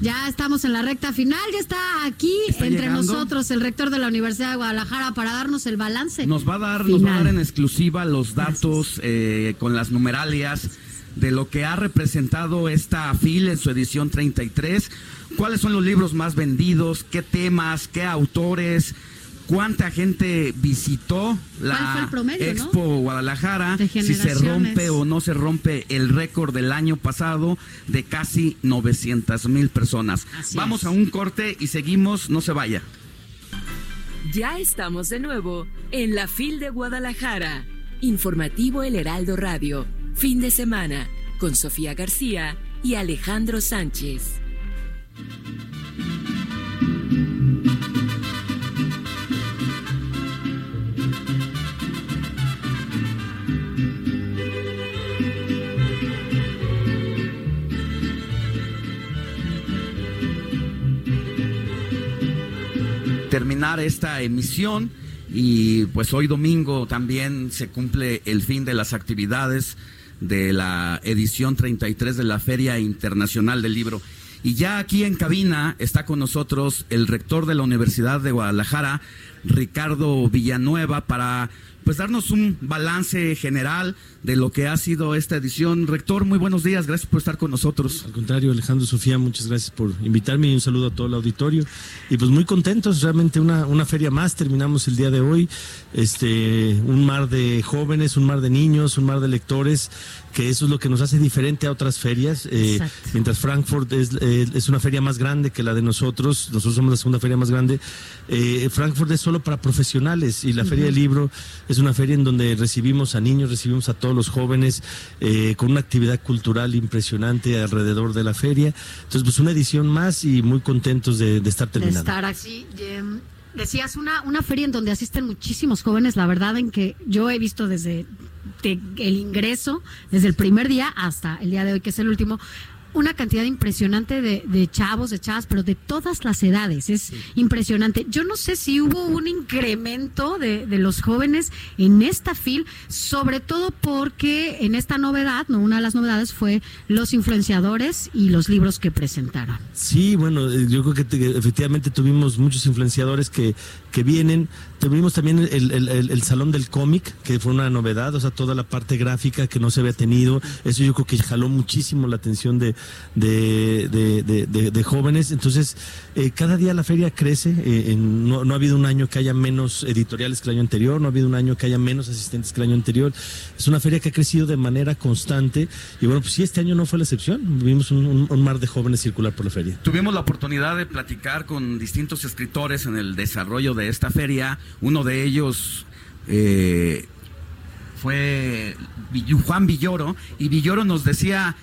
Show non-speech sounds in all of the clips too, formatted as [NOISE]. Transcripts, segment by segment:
Ya estamos en la recta final, ya está aquí ¿Está entre llegando? nosotros el rector de la Universidad de Guadalajara para darnos el balance. Nos va a dar, nos va a dar en exclusiva los datos eh, con las numeralias de lo que ha representado esta FIL en su edición 33. ¿Cuáles son los libros más vendidos? ¿Qué temas? ¿Qué autores? ¿Cuánta gente visitó la. Expo Guadalajara? Si se rompe o no se rompe el récord del año pasado de casi 900 mil personas. Así Vamos es. a un corte y seguimos, no se vaya. Ya estamos de nuevo en la FIL de Guadalajara. Informativo El Heraldo Radio. Fin de semana. Con Sofía García y Alejandro Sánchez. Esta emisión y pues hoy domingo también se cumple el fin de las actividades de la edición 33 de la Feria Internacional del Libro. Y ya aquí en cabina está con nosotros el rector de la Universidad de Guadalajara, Ricardo Villanueva, para pues darnos un balance general de lo que ha sido esta edición. Rector, muy buenos días, gracias por estar con nosotros. Al contrario, Alejandro Sofía, muchas gracias por invitarme y un saludo a todo el auditorio. Y pues muy contentos, realmente una, una feria más, terminamos el día de hoy. Este, un mar de jóvenes, un mar de niños, un mar de lectores, que eso es lo que nos hace diferente a otras ferias. Eh, mientras Frankfurt es, eh, es una feria más grande que la de nosotros, nosotros somos la segunda feria más grande, eh, Frankfurt es solo para profesionales y la Feria del Libro es una feria en donde recibimos a niños, recibimos a todos los jóvenes eh, con una actividad cultural impresionante alrededor de la feria. Entonces, pues una edición más y muy contentos de, de estar de terminando. estar aquí. Em, decías una, una feria en donde asisten muchísimos jóvenes, la verdad en que yo he visto desde de- el ingreso, desde el primer día hasta el día de hoy, que es el último, una cantidad impresionante de, de chavos, de chavas, pero de todas las edades. Es impresionante. Yo no sé si hubo un incremento de, de los jóvenes en esta FIL, sobre todo porque en esta novedad, no una de las novedades fue los influenciadores y los libros que presentaron. Sí, bueno, eh, yo creo que te- efectivamente tuvimos muchos influenciadores que, que vienen. Tuvimos también el, el- el- el Salón del Cómic, que fue una novedad, o sea, toda la parte gráfica que no se había tenido. Eso yo creo que jaló muchísimo la atención de, de, de- de- de- jóvenes. Entonces, eh, cada día la feria crece. eh, en- no, no ha habido un año que haya menos editoriales que el año anterior, no ha habido un año que haya menos asistentes que el año anterior. Es una feria que ha crecido de manera constante. Y bueno, pues sí, este año no fue la excepción. Vimos un- un- un mar de jóvenes circular por la feria. Tuvimos la oportunidad de platicar con distintos escritores en el desarrollo de esta feria. Uno de ellos eh, fue Juan Villoro y Villoro nos decía,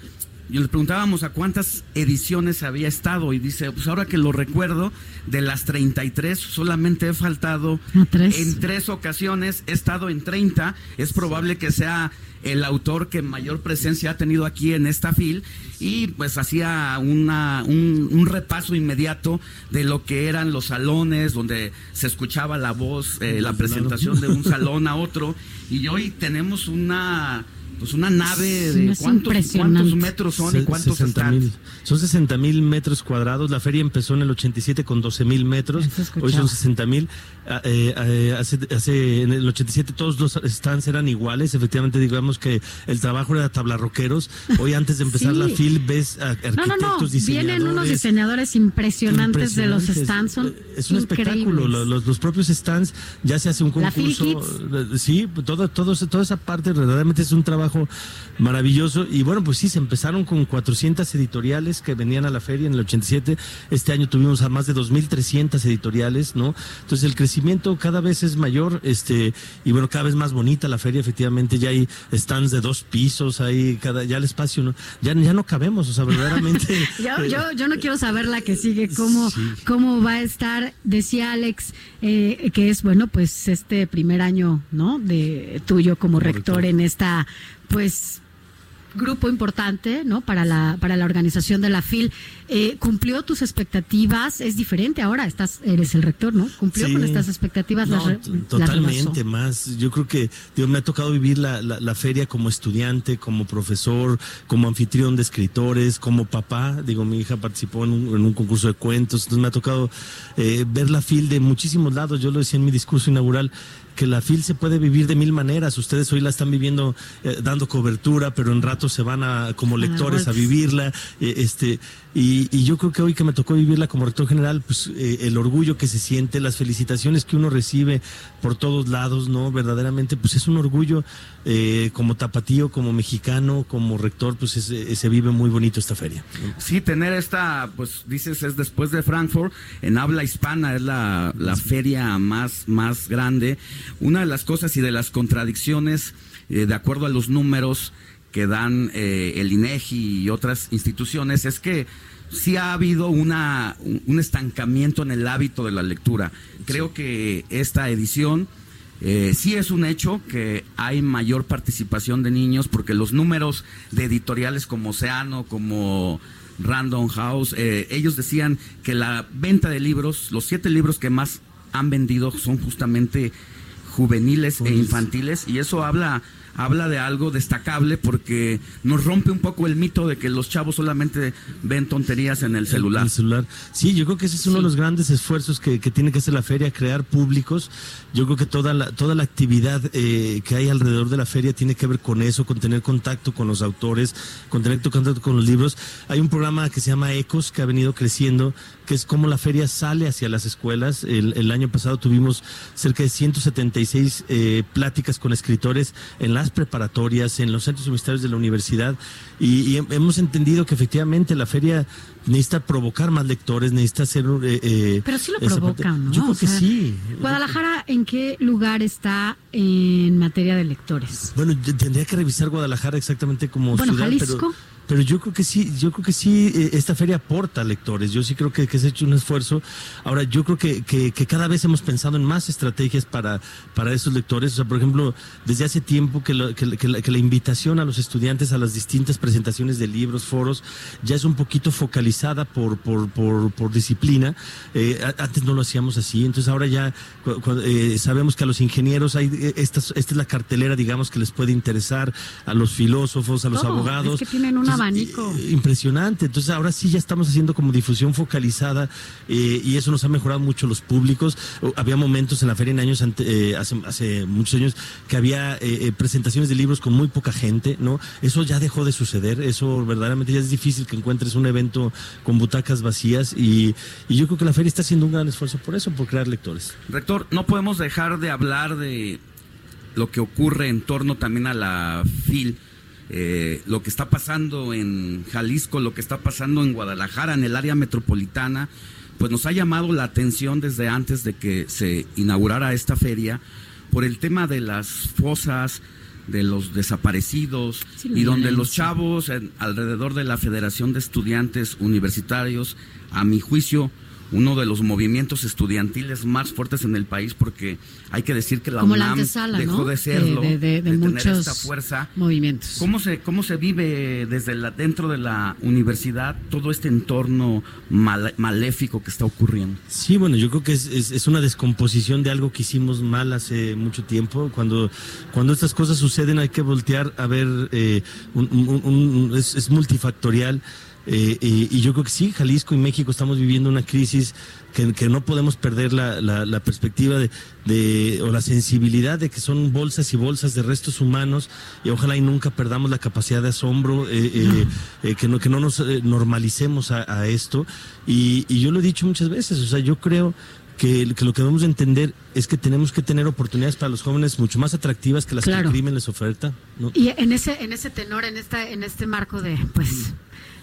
y le preguntábamos a cuántas ediciones había estado. Y dice, pues ahora que lo recuerdo, de las 33 solamente he faltado A tres. en tres ocasiones, he estado en 30, es probable que sea el autor que mayor presencia ha tenido aquí en esta fil. Y pues hacía una, un, un repaso inmediato de lo que eran los salones donde se escuchaba la voz, eh, la presentación de un salón a [LAUGHS] otro. Y hoy tenemos una pues una nave Sí, de cuántos, cuántos metros son y cuántos 60 están. mil. Son 60 mil metros cuadrados. La feria empezó en el 87 con 12 mil metros. Hoy son 60 mil. Ah, eh, eh, hace, hace- en el 87 todos los stands eran iguales. Efectivamente, digamos que el trabajo era tablarroqueros. Hoy, antes de empezar Sí. la FIL, ves a arquitectos, No, no, no. diseñadores. Vienen unos diseñadores impresionantes, de los stands. Son Eh, es un espectáculo. Los, los propios stands ya se hace un La Phil concurso. eh, Sí, todo, todo, toda esa parte verdaderamente es un trabajo trabajo maravilloso. Y bueno, pues sí, se empezaron con 400 editoriales que venían a la feria en el 87. Este año tuvimos a más de 2.300 editoriales, ¿no? Entonces el crecimiento cada vez es mayor, este, y bueno, cada vez más bonita la feria, efectivamente, ya hay stands de dos pisos, hay cada, ya el espacio, ¿no? ya, ya no cabemos, o sea, verdaderamente. [LAUGHS] yo, yo, yo, no quiero saber la que sigue, cómo, cómo va a estar, decía Alex, eh, que es, bueno, pues este primer año, ¿no? De tuyo como, rector en esta, pues, grupo importante, ¿no? Para la para la organización de la FIL. Eh, ¿Cumplió tus expectativas? Es diferente ahora, estás eres el rector, ¿no? ¿Cumplió con estas expectativas? totalmente más. Yo creo que digo, me ha tocado vivir la, la, feria como estudiante, como profesor, como anfitrión de escritores, como papá. Digo, mi hija participó en un, concurso de cuentos, entonces me ha tocado eh, ver la FIL de muchísimos lados. Yo lo decía en mi discurso inaugural que la FIL se puede vivir de mil maneras. Ustedes hoy la están viviendo eh, dando cobertura, pero en rato se van a como lectores a vivirla. Eh, este y, yo creo que hoy que me tocó vivirla como rector general, pues eh, el orgullo que se siente, las felicitaciones que uno recibe por todos lados, ¿no? Verdaderamente, pues es un orgullo como tapatío, como mexicano, como rector, pues se vive muy bonito esta feria. Sí, tener esta, pues dices, es después de Frankfurt, en habla hispana, es la, la feria más, más grande. Una de las cosas y de las contradicciones, eh, de acuerdo a los números que dan eh, el INEGI y otras instituciones, es que sí ha habido una, un estancamiento en el hábito de la lectura. Creo que esta edición eh, sí es un hecho que hay mayor participación de niños porque los números de editoriales como Oceano, como Random House, ellos decían que la venta de libros, los siete libros que más han vendido son justamente juveniles e infantiles y eso habla habla de algo destacable porque nos rompe un poco el mito de que los chavos solamente ven tonterías en el celular. celular. Sí, yo creo que ese es uno de los grandes esfuerzos que, tiene que hacer la feria, crear públicos. Yo creo que toda la, toda la actividad eh, que hay alrededor de la feria tiene que ver con eso, con tener contacto con los autores, con tener contacto con los libros. Hay un programa que se llama Ecos que ha venido creciendo, que es como la feria sale hacia las escuelas. El, año pasado tuvimos cerca de 176 eh, pláticas con escritores en la preparatorias, en los centros universitarios de la universidad y, hemos entendido que efectivamente la feria necesita provocar más lectores, necesita hacer... Eh, eh, Pero sí lo provocan, ¿no? Yo creo que sí. Guadalajara, ¿en qué lugar está en materia de lectores? Bueno, tendría que revisar Guadalajara exactamente como bueno, ciudad, Jalisco. Pero yo creo que sí, yo creo que sí, eh, esta feria aporta lectores. Yo sí creo que, que se ha hecho un esfuerzo. Ahora, yo creo que, que, cada vez hemos pensado en más estrategias para, para esos lectores. O sea, por ejemplo, desde hace tiempo que, que, la, invitación a los estudiantes a las distintas presentaciones de libros, foros, ya es un poquito focalizada por, por, por, por disciplina. Eh, antes no lo hacíamos así. Entonces ahora ya eh, sabemos que a los ingenieros hay esta, esta es la cartelera, digamos, que les puede interesar, a los filósofos, a los abogados. Es que tienen una abanico. Eh, impresionante. Entonces ahora sí ya estamos haciendo como difusión focalizada eh, y eso nos ha mejorado mucho los públicos. Había momentos en la feria en años eh, hace, hace muchos años que había presentaciones de libros con muy poca gente, ¿no? Eso ya dejó de suceder. Eso verdaderamente ya es difícil que encuentres un evento con butacas vacías y, y yo creo que la feria está haciendo un gran esfuerzo por eso, por crear lectores. Rector, no podemos dejar de hablar de lo que ocurre en torno también a la FIL eh, lo que está pasando en Jalisco, lo que está pasando en Guadalajara, en el área metropolitana, pues nos ha llamado la atención desde antes de que se inaugurara esta feria por el tema de las fosas, de los desaparecidos y donde los chavos alrededor de la Federación de Estudiantes Universitarios, a mi juicio, uno de los movimientos estudiantiles más fuertes en el país porque hay que decir que la UNAM dejó de serlo, de, tener esta fuerza. Movimientos. ¿Cómo se, cómo se vive desde la, dentro de la universidad todo este entorno maléfico que está ocurriendo? Sí, bueno, yo creo que es, es, una descomposición de algo que hicimos mal hace mucho tiempo. Cuando, cuando estas cosas suceden hay que voltear a ver, eh, es, es multifactorial. Eh, y, yo creo que sí, Jalisco y México estamos viviendo una crisis que, no podemos perder la, la, perspectiva de, o la sensibilidad de que son bolsas y bolsas de restos humanos y ojalá y nunca perdamos la capacidad de asombro, eh, eh, que, no, que no nos normalicemos a, esto. Y, y yo lo he dicho muchas veces, o sea, yo creo que, lo que debemos entender es que tenemos que tener oportunidades para los jóvenes mucho más atractivas que las que el crimen les oferta. Y en ese, en ese tenor, en esta, en este marco de, pues,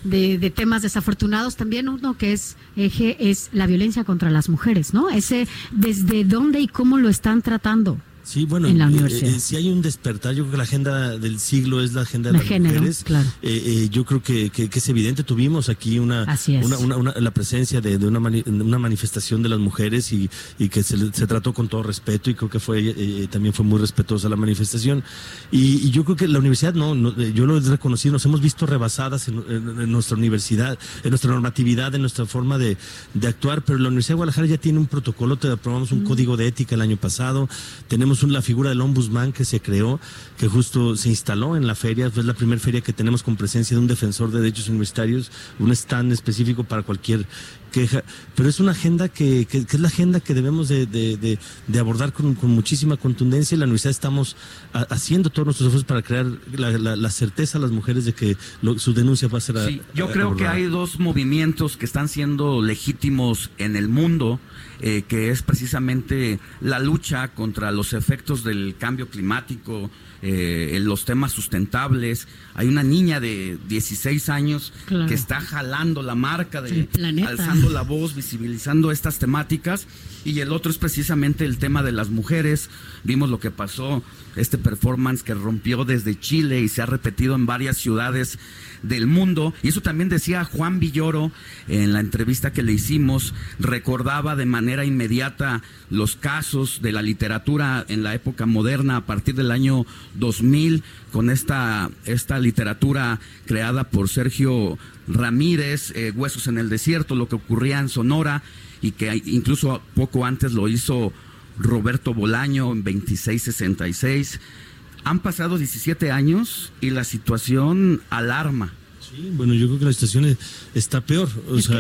de, de, temas desafortunados, también uno que es eje es la violencia contra las mujeres, ¿no? Ese, desde dónde y cómo lo están tratando. Sí, bueno, en la eh, universidad. Eh, si hay un despertar, yo creo que la agenda del siglo es la agenda de las mujeres. Claro. Eh, yo creo que, que, es evidente. Tuvimos aquí una, una, una, la presencia de, de una, una, manifestación de las mujeres y, y que se, se, trató con todo respeto y creo que fue también fue muy respetuosa la manifestación. Y, yo creo que la universidad, no, yo lo he reconocido, nos hemos visto rebasadas en, nuestra universidad, en nuestra normatividad, en nuestra forma de, de, actuar, pero la Universidad de Guadalajara ya tiene un protocolo, te aprobamos un código de ética el año pasado, tenemos la figura del ombudsman que se creó, que justo se instaló en la feria, es la primera feria que tenemos con presencia de un defensor de derechos universitarios, un stand específico para cualquier queja, pero es una agenda que, que, es la agenda que debemos de, de, abordar con, con, muchísima contundencia. Y la universidad estamos haciendo todos nuestros esfuerzos para crear la, certeza a las mujeres de que su denuncia va a ser sí, Yo creo que hay dos movimientos que están siendo legítimos en el mundo eh, que es precisamente la lucha contra los efectos del cambio climático, eh, en los temas sustentables. Hay una niña de 16 años que está jalando la marca, de, alzando la voz, visibilizando estas temáticas. Y el otro es precisamente el tema de las mujeres. Vimos lo que pasó, este performance que rompió desde Chile y se ha repetido en varias ciudades del mundo. Y eso también decía Juan Villoro en la entrevista que le hicimos, recordaba de manera inmediata los casos de la literatura en la época moderna a partir del año 2000 con esta, esta literatura creada por Sergio Ramírez, eh, Huesos en el Desierto, lo que ocurría en Sonora y que incluso poco antes lo hizo Roberto Bolaño en 2666. Han pasado 17 años y la situación alarma. Sí, bueno, yo creo que la situación está peor.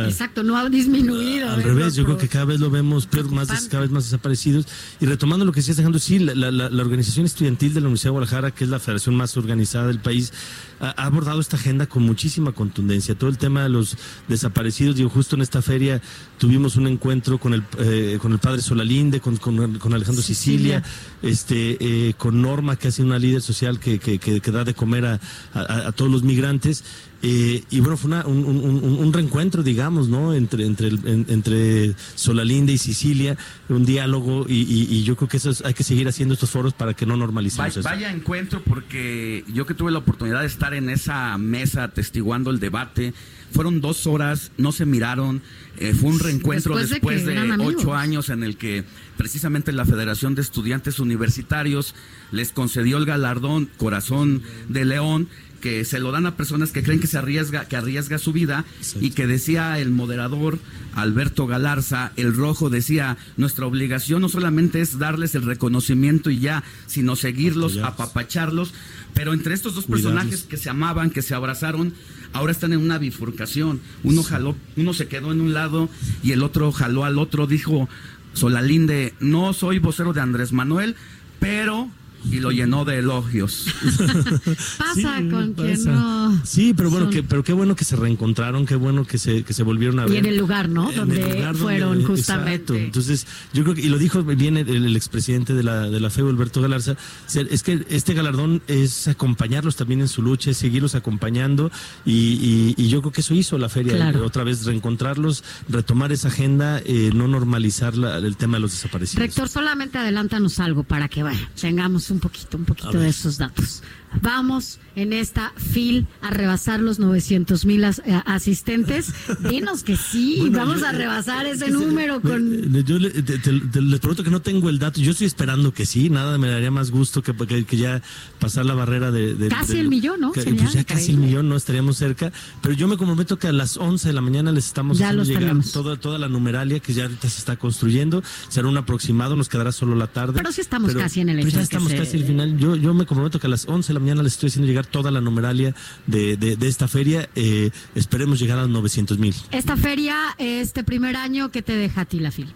exacto, no ha disminuido. Al revés, yo creo que cada vez lo vemos peor, más, cada vez más desaparecidos. Y retomando lo que decías, dejando, sí, la, la, organización estudiantil de la Universidad de Guadalajara, que es la federación más organizada del país, ha, abordado esta agenda con muchísima contundencia. Todo el tema de los desaparecidos, digo, justo en esta feria tuvimos un encuentro con el, eh, con el padre Solalinde, con, con, Alejandro Sicilia, este, eh, con Norma, que ha sido una líder social que, que, que, da de comer a, a, todos los migrantes. Eh, y bueno, fue un, un, reencuentro, digamos, ¿no? Entre, entre, entre Solalinde y Sicilia, un diálogo, y, y, yo creo que eso hay que seguir haciendo estos foros para que no normalicemos vaya, eso. Vaya encuentro, porque yo que tuve la oportunidad de estar en esa mesa atestiguando el debate. Fueron dos horas, no se miraron. Eh, fue un reencuentro después, de, ocho años en el que precisamente la Federación de Estudiantes Universitarios les concedió el galardón Corazón de León que se lo dan a personas que creen que se arriesga, que arriesga su vida y que decía el moderador Alberto Galarza, el rojo decía, nuestra obligación no solamente es darles el reconocimiento y ya, sino seguirlos, apapacharlos, pero entre estos dos personajes que se amaban, que se abrazaron, ahora están en una bifurcación. Uno jaló, uno se quedó en un lado y el otro jaló al otro, dijo Solalinde, no soy vocero de Andrés Manuel, pero y lo llenó de elogios. [LAUGHS] Pasa con quien no. Sí, pero bueno, que, pero qué bueno que se reencontraron, qué bueno que se, que se volvieron a ver. Y en el lugar, ¿no? donde fueron justamente. Entonces, yo creo que, y lo dijo bien el, expresidente de la, de la FEU, Alberto Galarza, es que este galardón es acompañarlos también en su lucha, es seguirlos acompañando, y, y, yo creo que eso hizo la feria, otra vez reencontrarlos, retomar esa agenda, eh, no normalizar el tema de los desaparecidos. Rector, solamente adelántanos algo para que vaya, tengamos un poquito, un poquito de esos datos. Vamos en esta fil a rebasar los 900 mil eh, asistentes. [LAUGHS] Dinos que sí, vamos a rebasar ese número con... Yo les prometo que no tengo el dato. Yo estoy esperando que sí. Nada me daría más gusto que, que, ya pasar la barrera de... casi el millón, ¿no? pues ya casi el millón, no estaríamos cerca. Pero yo me comprometo que a las 11 de la mañana les estamos ya haciendo llegar toda, toda la numeralia que ya ahorita se está construyendo. Será un aproximado, nos quedará solo la tarde. Pero sí estamos casi en el hecho. ya estamos casi al final. Yo, yo me comprometo que a las 11 de la mañana les estoy haciendo llegar toda la numeralia de, de, esta feria. Eh, esperemos llegar a los 900 mil. Esta feria, este primer año, ¿qué te deja a ti la fila?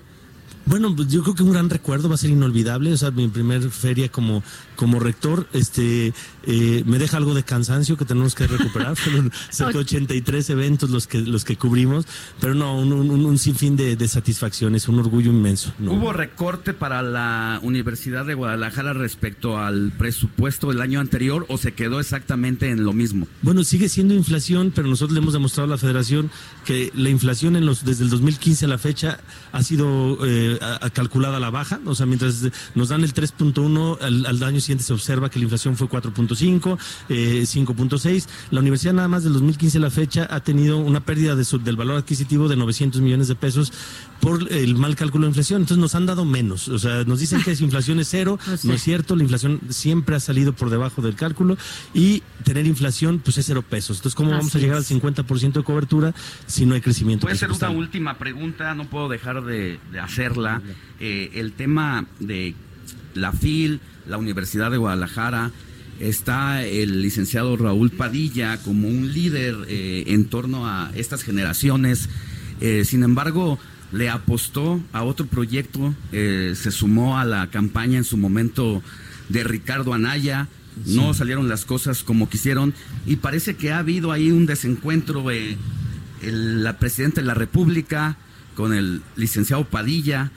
Bueno, pues yo creo que un gran recuerdo va a ser inolvidable. O sea, mi primer feria como, como rector, este, eh, me deja algo de cansancio que tenemos que recuperar. [LAUGHS] Fueron cerca de 83 eventos los que, los que cubrimos, pero no, un, un, un sinfín de, de, satisfacciones, un orgullo inmenso. No. ¿Hubo recorte para la Universidad de Guadalajara respecto al presupuesto del año anterior o se quedó exactamente en lo mismo? Bueno, sigue siendo inflación, pero nosotros le hemos demostrado a la federación que la inflación en los, desde el 2015 a la fecha ha sido eh, a, a calculada a la baja. O sea, mientras nos dan el 3.1, al, al año siguiente se observa que la inflación fue 4.5, eh, 5.6. La universidad nada más del 2015 a la fecha ha tenido una pérdida de su, del valor adquisitivo de 900 millones de pesos por el mal cálculo de inflación. Entonces nos han dado menos. O sea, nos dicen que esa inflación es cero. [LAUGHS] No es cierto. La inflación siempre ha salido por debajo del cálculo y tener inflación pues es cero pesos. Entonces, ¿cómo Así vamos a llegar es. al 50% de cobertura si no hay crecimiento? Puede ser una última pregunta, no puedo dejar de, de hacerla. Eh, el tema de la FIL, la Universidad de Guadalajara, está el licenciado Raúl Padilla como un líder eh, en torno a estas generaciones. Eh, sin embargo, le apostó a otro proyecto, eh, se sumó a la campaña en su momento de Ricardo Anaya. No salieron las cosas como quisieron y parece que ha habido ahí un desencuentro. el- la presidenta de la República con el licenciado Padilla.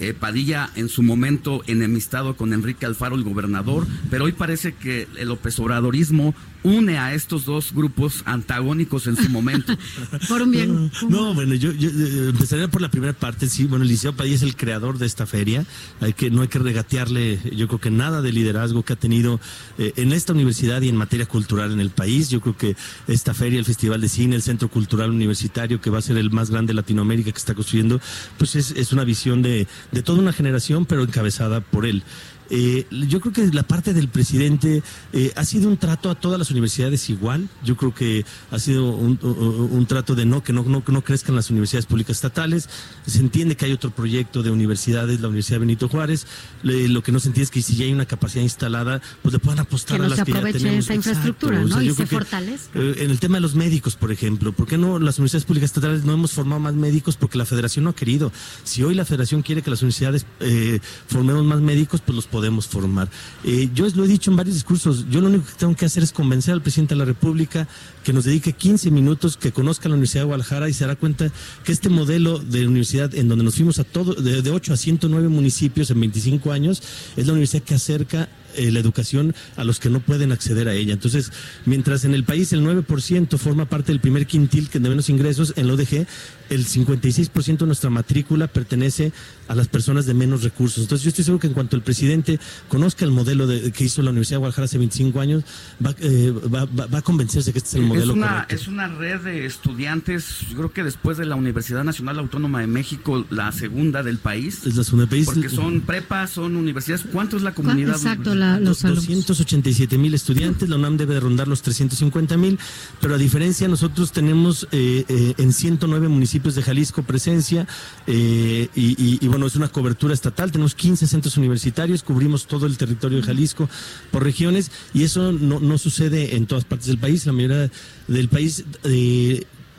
Eh, Padilla en su momento enemistado con Enrique Alfaro, el gobernador, pero hoy parece que el López Obradorismo une a estos dos grupos antagónicos en su momento. [LAUGHS] Por un bien. No, bueno, yo, yo, eh, empezaría por la primera parte. Sí, bueno, el Liceo Padilla es el creador de esta feria. Hay que, no hay que regatearle, yo creo que nada de liderazgo que ha tenido eh, en esta universidad y en materia cultural en el país. Yo creo que esta feria, el Festival de Cine, el Centro Cultural Universitario, que va a ser el más grande de Latinoamérica que está construyendo, pues es, es una visión de, de toda una generación, pero encabezada por él. Eh, yo creo que la parte del presidente eh, ha sido un trato a todas las universidades igual. Yo creo que ha sido un, un- un trato de no que no, no, no crezcan las universidades públicas estatales. Se entiende que hay otro proyecto de universidades, la Universidad Benito Juárez. Le- lo que no se entiende es que si ya hay una capacidad instalada, pues le puedan apostar Que a las que ya tenemos. esa infraestructura, ¿no? Y se fortalezca. eh, en el tema de los médicos, por ejemplo, ¿por qué no las universidades públicas estatales no hemos formado más médicos? Porque la federación no ha querido. Si hoy la federación quiere que las universidades eh, formemos más médicos, pues los podemos formar. Eh, yo lo he dicho en varios discursos, yo lo único que tengo que hacer es convencer al presidente de la República que nos dedique 15 minutos, que conozca la Universidad de Guadalajara y se dará cuenta que este modelo de universidad en donde nos fuimos a todo, de, de 8 a 109 municipios en 25 años, es la universidad que acerca eh, la educación a los que no pueden acceder a ella. Entonces, mientras en el país el 9% forma parte del primer quintil que de menos ingresos, en la ODG el 56% de nuestra matrícula pertenece a las personas de menos recursos. Entonces, yo estoy seguro que en cuanto el presidente conozca el modelo de- que hizo la Universidad de Guadalajara hace 25 años, va, eh, va- va- va a convencerse que este es el Es modelo una, correcto. es una red de estudiantes, yo creo que después de la Universidad Nacional Autónoma de México, la segunda del país. Es la segunda país. Porque son prepas, son universidades. ¿Cuánto es la comunidad? Exacto, la- los alumnos. 287 mil estudiantes, la UNAM debe de rondar los 350 mil, pero a diferencia nosotros tenemos eh, eh, en 109 municipios de Jalisco presencia eh, y, y- y bueno, es una cobertura estatal, tenemos 15 centros universitarios, cubrimos todo el territorio de Jalisco por regiones y eso no, no sucede en todas partes del país, la mayoría del país...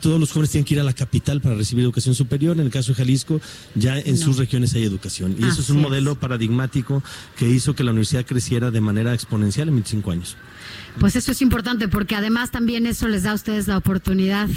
todos los jóvenes tienen que ir a la capital para recibir educación superior. En el caso de Jalisco, ya en No. sus regiones hay educación. Y eso es un es. modelo paradigmático que hizo que la universidad creciera de manera exponencial en 25 años. Pues eso es importante porque además también eso les da a ustedes la oportunidad,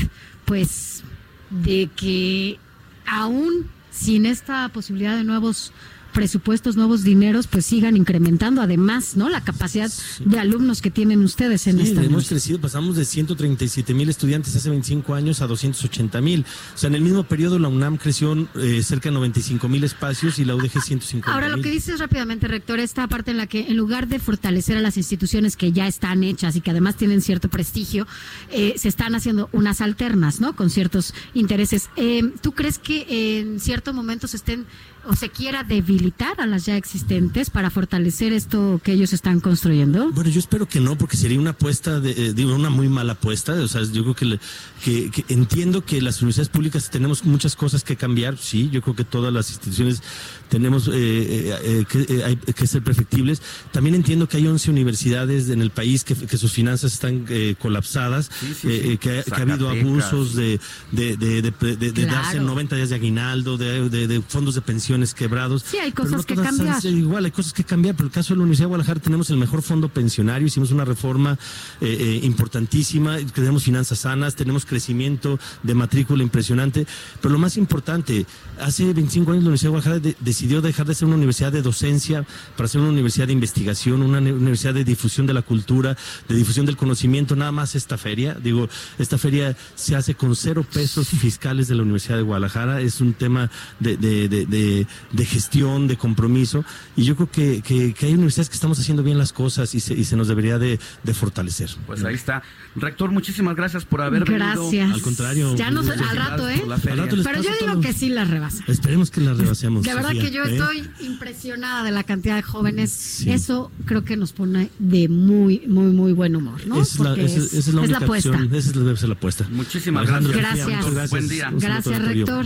pues, de que aún sin esta posibilidad de nuevos presupuestos, nuevos dineros, pues sigan incrementando además, ¿no? La capacidad de alumnos que tienen ustedes en Sí, esta hemos crecido, pasamos de 137 mil estudiantes hace 25 años a 280 mil. O sea, en el mismo periodo la UNAM creció eh, cerca de 95 mil espacios y la UDG 150 Ahora, lo que dices rápidamente, rector, esta parte en la que en lugar de fortalecer a las instituciones que ya están hechas y que además tienen cierto prestigio, eh, se están haciendo unas alternas, ¿no? Con ciertos intereses. Eh, ¿Tú crees que en cierto momento se estén o se quiera debilitar a las ya existentes para fortalecer esto que ellos están construyendo? Bueno, yo espero que no, porque sería una apuesta, de, eh, digo, una muy mala apuesta. O sea, yo creo que, que, que, entiendo que las universidades públicas tenemos muchas cosas que cambiar, sí, yo creo que todas las instituciones tenemos eh, eh, que, hay, que ser perfectibles. También entiendo que hay 11 universidades en el país que, sus finanzas están colapsadas, que, que, ha habido abusos de, de, de, de darse 90 días de aguinaldo, de, fondos de pensiones quebrados. Sí, hay cosas que cambiar. Igual, hay cosas que cambiar, pero el caso de la Universidad de Guadalajara tenemos el mejor fondo pensionario, hicimos una reforma eh, eh, importantísima, tenemos finanzas sanas, tenemos crecimiento de matrícula impresionante, pero lo más importante, hace 25 años la Universidad de Guadalajara decidió dejar de ser una universidad de docencia para ser una universidad de investigación, una universidad de difusión de la cultura, de difusión del conocimiento, nada más esta feria, digo, esta feria se hace con cero pesos fiscales de la Universidad de Guadalajara, es un tema de, de, de, de gestión, de compromiso, y yo creo que, que, que, hay universidades que estamos haciendo bien las cosas y se, y se nos debería de, fortalecer. Pues ahí está. Rector, muchísimas gracias por haber gracias. venido. Al contrario. Ya nos, al rato, ¿eh? Pero yo digo que sí las rebasa. Esperemos que las rebasemos. De verdad que yo ¿eh? estoy impresionada de la cantidad de jóvenes. Eso creo que nos pone de muy, muy, muy buen humor, ¿no? Es la, esa es, la, única apuesta. Esa debe ser la apuesta. Muchísimas gracias. Gracias. gracias. Buen día. Gracias, rector.